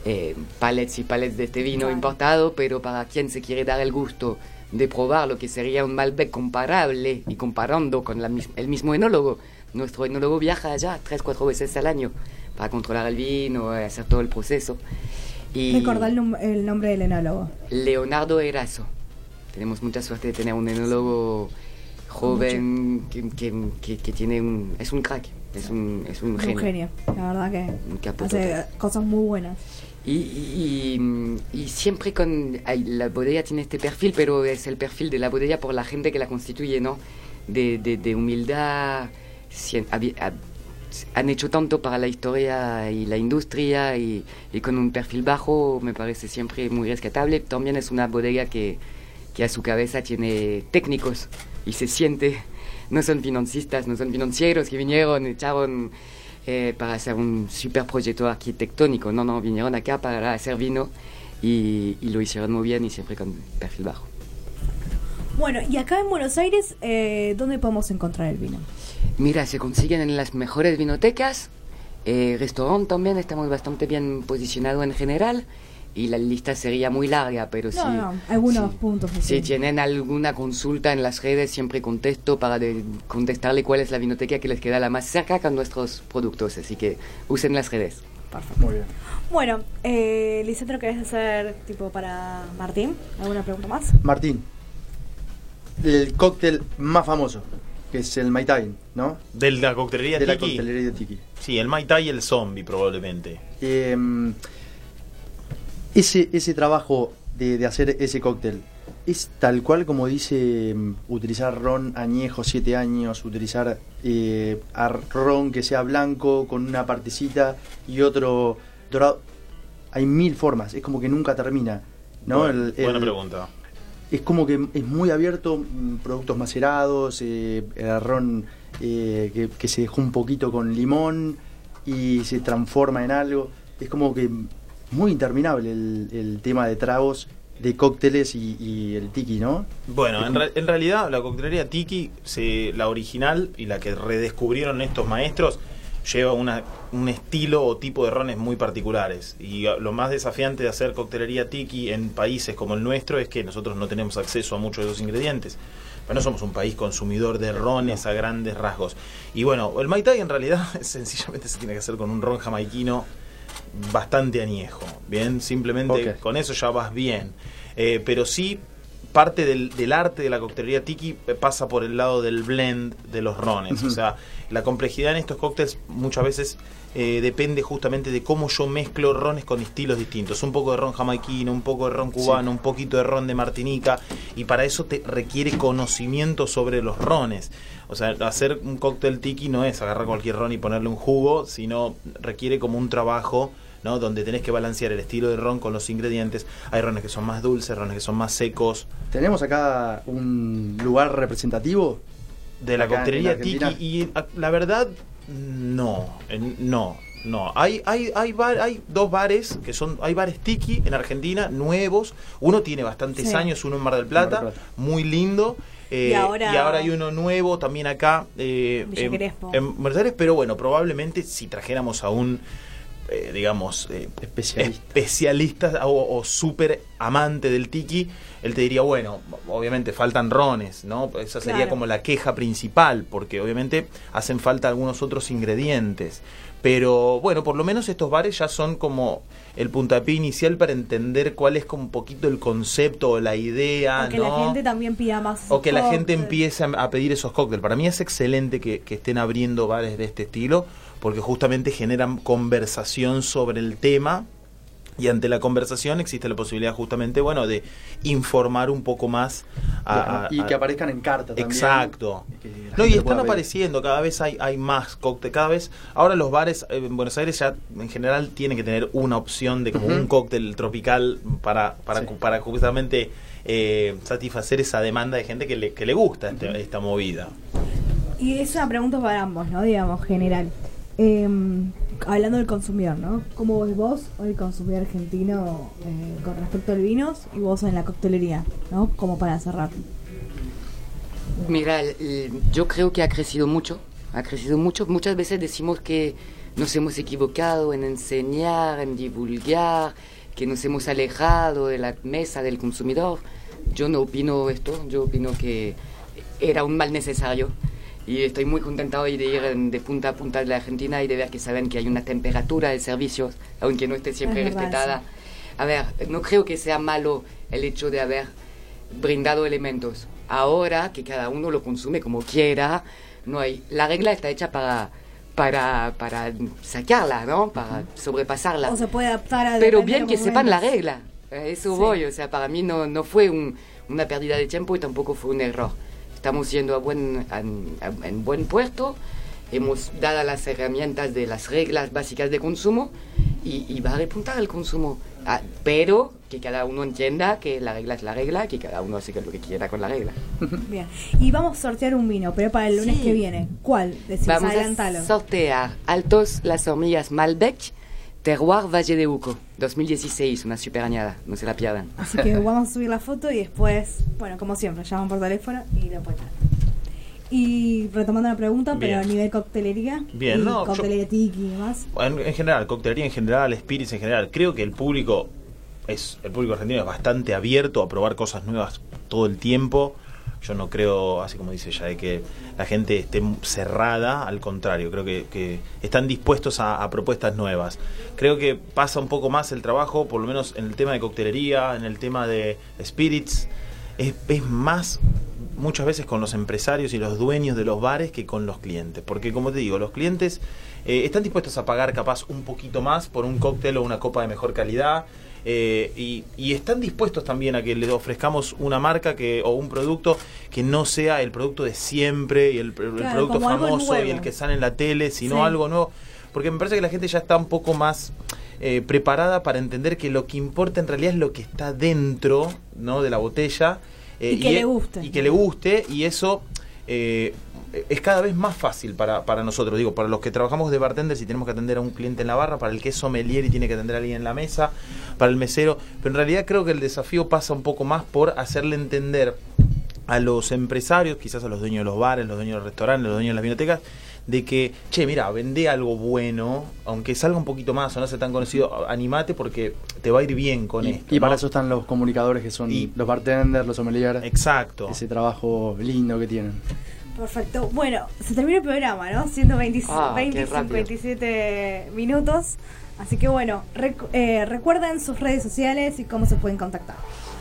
eh, palets y palets de este vino Claro. importado, pero para quien se quiere dar el gusto de probar lo que sería un Malbec comparable y comparando con la el mismo enólogo. Nuestro enólogo viaja allá tres, cuatro veces al año para controlar el vino, eh, hacer todo el proceso. Y Recordá el, num- el nombre del enólogo. Leonardo Erazo. Tenemos mucha suerte de tener un enólogo joven que, que- que- que tiene un... Es un crack, es un, es un Un genio. genio. La verdad que hace cosas muy buenas. Y, y- siempre con... la bodega tiene este perfil, pero es el perfil de la bodega por la gente que la constituye, ¿no? De, de- de humildad. hab- han hecho tanto para la historia y la industria y, y con un perfil bajo me parece siempre muy rescatable. También es una bodega que, que a su cabeza tiene técnicos y se siente, no son financistas, no son financieros que vinieron, echaron eh, para hacer un super proyecto arquitectónico, no, no, vinieron acá para hacer vino y, y lo hicieron muy bien y siempre con perfil bajo. Bueno, y acá en Buenos Aires, eh, ¿dónde podemos encontrar el vino? Mira, se consiguen en las mejores vinotecas, eh, restaurante también, estamos bastante bien posicionados en general y la lista sería muy larga, pero No, sí. no, algunos sí. puntos. Si sí. tienen alguna consulta en las redes, siempre contesto para de- contestarle cuál es la vinoteca que les queda la más cerca con nuestros productos. Así que usen las redes. Muy bien. Bueno, eh, Lisandro, ¿querés hacer tipo para Martín? ¿Alguna pregunta más? Martín, el cóctel más famoso, que es el Mai Tai, ¿no? De la coctelería De la Tiki. coctelería de Tiki. Sí, el Mai Tai y el zombie probablemente. Eh, ese, ese trabajo de, de hacer ese cóctel, ¿es tal cual como dice mm, utilizar ron añejo 7 años, utilizar eh, ron que sea blanco con una partecita y otro dorado? Hay mil formas, es como que nunca termina. ¿no? Bueno, El- buena pregunta. es como que es muy abierto, mm, productos macerados, eh, el ron eh, que, que se dejó un poquito con limón y se transforma en algo. Es como que muy interminable el, el tema de tragos, de cócteles y, y el tiki, ¿no? Bueno, en, en realidad la coctelería Tiki, se, la original y la que redescubrieron estos maestros, lleva una, un estilo o tipo de rones muy particulares. Y lo más desafiante de hacer coctelería Tiki en países como el nuestro es que nosotros no tenemos acceso a muchos de esos ingredientes. Pero no somos un país consumidor de rones a grandes rasgos. Y bueno, el Mai Tai en realidad sencillamente se tiene que hacer con un ron jamaiquino bastante añejo. Bien, simplemente con eso ya vas bien. Eh, pero sí, parte del, del arte de la coctelería tiki eh, pasa por el lado del blend de los rones. O sea, la complejidad en estos cócteles muchas veces eh, depende justamente de cómo yo mezclo rones con estilos distintos. Un poco de ron jamaiquino, un poco de ron cubano, un poquito de ron de Martinica. Y para eso te requiere conocimiento sobre los rones. O sea, hacer un cóctel tiki no es agarrar cualquier ron y ponerle un jugo, sino requiere como un trabajo ¿no? Donde tenés que balancear el estilo de ron con los ingredientes. Hay rones que son más dulces, rones que son más secos. ¿Tenemos acá un lugar representativo? De la coctelería tiki. Y a- la verdad, no. en- No. No, hay, hay, hay, bar- hay dos bares que son, hay bares tiki en Argentina, nuevos. Uno tiene bastantes Sí. años, uno en Mar del Plata, Mar del Plata. muy lindo. eh, Y ahora- hay uno nuevo también acá eh, Villa en, Crespo. en Buenos Aires, pero bueno, probablemente si trajéramos a un, eh, digamos, eh, Especialista. especialista o, o súper amante del tiki, él te diría, bueno, obviamente faltan rones, ¿no? Esa sería Claro. como la queja principal, porque obviamente hacen falta algunos otros ingredientes. Pero bueno, por lo menos estos bares ya son como el puntapié inicial para entender cuál es como un poquito el concepto o la idea, O que ¿no? la gente también pida más. o que la gente empiece a, a pedir esos cócteles. Para mí es excelente que, que estén abriendo bares de este estilo, porque justamente generan conversación sobre el tema y ante la conversación existe la posibilidad justamente, bueno, de informar un poco más a, y que aparezcan en carta también. Exacto. No, y están apareciendo, cada vez hay, hay más cóctel, cada vez, ahora los bares en Buenos Aires ya en general tienen que tener una opción de como un cóctel tropical para, para, para justamente eh, satisfacer esa demanda de gente que le, que le gusta este, esta movida. Y es una pregunta para ambos, ¿no? Digamos, general. Eh, hablando del consumidor, ¿no? ¿Cómo ves vos hoy el consumidor argentino eh, con respecto al vinos y vos en la coctelería, ¿no? Como para cerrar. Mira, yo creo que ha crecido mucho, ha crecido mucho. Muchas veces decimos que nos hemos equivocado en enseñar, en divulgar, que nos hemos alejado de la mesa del consumidor. Yo no opino esto, yo opino que era un mal necesario y estoy muy contento hoy de ir de punta a punta de la Argentina y de ver que saben que hay una temperatura de servicios, aunque no esté siempre respetada. A ver, no creo que sea malo el hecho de haber brindado elementos. Ahora que cada uno lo consume como quiera, no hay. La regla está hecha para para, para sacarla, ¿no? Para sobrepasarla. O se puede adaptar a Pero bien que sepan la regla. Eso voy, o sea, para mí no, no fue una pérdida de tiempo y tampoco fue un error estamos yendo a buen, en buen puerto, hemos dado las herramientas de las reglas básicas de consumo y, va a repuntar el consumo. Ah, pero que cada uno entienda que la regla es la regla, que cada uno hace lo que quiera con la regla. Bien. Y vamos a sortear un vino, pero para el lunes que viene. ¿Cuál? Decís, vamos a sortear Altos las hormigas Malbec Terroir Valle de Uco, 2016, una super añada, no se la pierdan. Así que vamos a subir la foto y después, bueno, como siempre, llaman por teléfono y lo pueden Y retomando la pregunta, pero a nivel coctelería, Bien, no, coctelería tiki y demás. En, en, general, coctelería en general, spirits en general, creo que el público es el público argentino es bastante abierto a probar cosas nuevas todo el tiempo. Yo no creo, así como dice ella, de que la gente esté cerrada, al contrario, creo que, están dispuestos a, propuestas nuevas. Creo que pasa un poco más el trabajo, por lo menos en el tema de coctelería, en el tema de spirits, es, más muchas veces con los empresarios y los dueños de los bares que con los clientes. Porque como te digo, los clientes eh, están dispuestos a pagar capaz un poquito más por un cóctel o una copa de mejor calidad eh, y, están dispuestos también a que les ofrezcamos una marca que o un producto que no sea el producto de siempre y el, producto famoso y el que sale en la tele, sino algo nuevo. Porque me parece que la gente ya está un poco más eh, preparada para entender que lo que importa en realidad es lo que está dentro ¿no? de la botella. Eh, y que le guste. Y que le guste, y eso es cada vez más fácil para, para nosotros, digo, para los que trabajamos de bartenders y tenemos que atender a un cliente en la barra, para el que es sommelier y tiene que atender a alguien en la mesa, para el mesero, pero en realidad creo que el desafío pasa un poco más por hacerle entender a los empresarios, quizás a los dueños de los bares, los dueños de los restaurantes, los dueños de las bibliotecas, de que, che, mira, vende algo bueno, aunque salga un poquito más o no sea tan conocido, animate porque te va a ir bien con esto. Y para eso están los comunicadores que son los bartenders, los sommeliers. Exacto. Ese trabajo lindo que tienen. Perfecto. Bueno, se termina el programa, ¿no? 120, ah, 27 minutos. Así que bueno, eh, recuerden sus redes sociales y cómo se pueden contactar.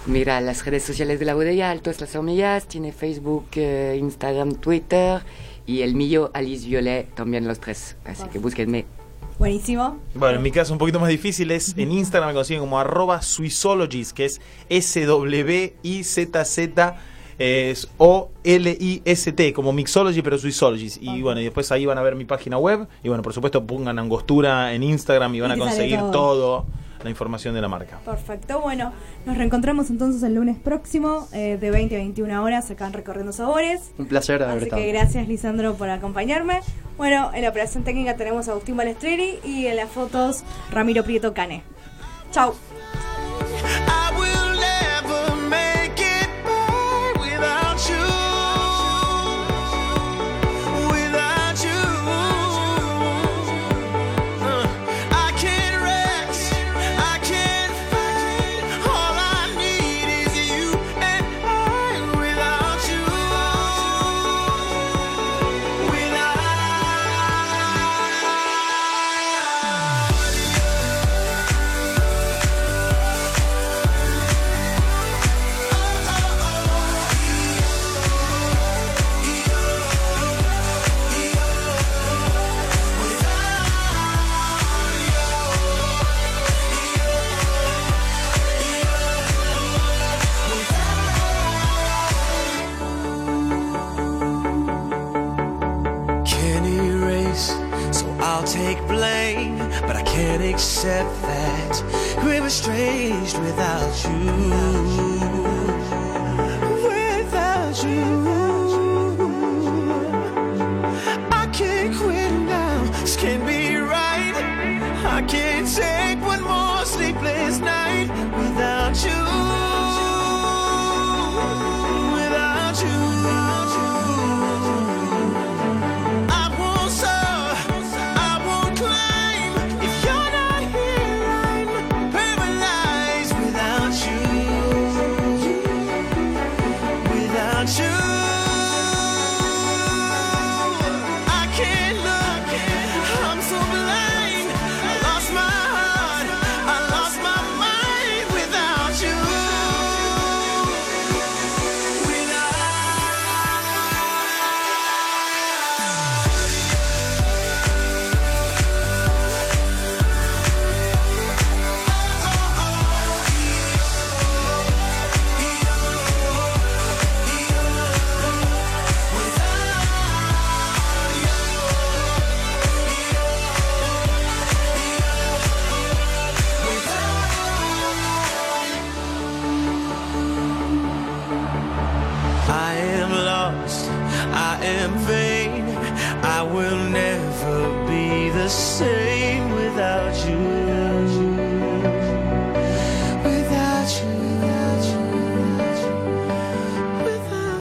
Mira, las redes sociales de la bodega, Altos Las Hormigas, tiene Facebook, eh, Instagram, Twitter y el mío, Alice Violet, también los tres. Así que búsquenme. Buenísimo. Bueno, en mi caso un poquito más difícil es en Instagram me consiguen como arroba Swissologies, que es S-W-I-Z-Z es O-L-I-S-T, como Mixology, pero Swissology. Y bueno, y después ahí van a ver mi página web. Y bueno, por supuesto, pongan Angostura en Instagram y van a conseguir todo. La información de la marca. Perfecto, bueno, nos reencontramos entonces el lunes próximo eh, de 20 a 21 horas acá en Recorriendo Sabores. Un placer haber Así que gracias Lisandro por acompañarme. Bueno, en la operación técnica tenemos a Agustín Balestreri y en las fotos Ramiro Prieto Cane. Chau. take blame, but I can't accept that we were estranged without you.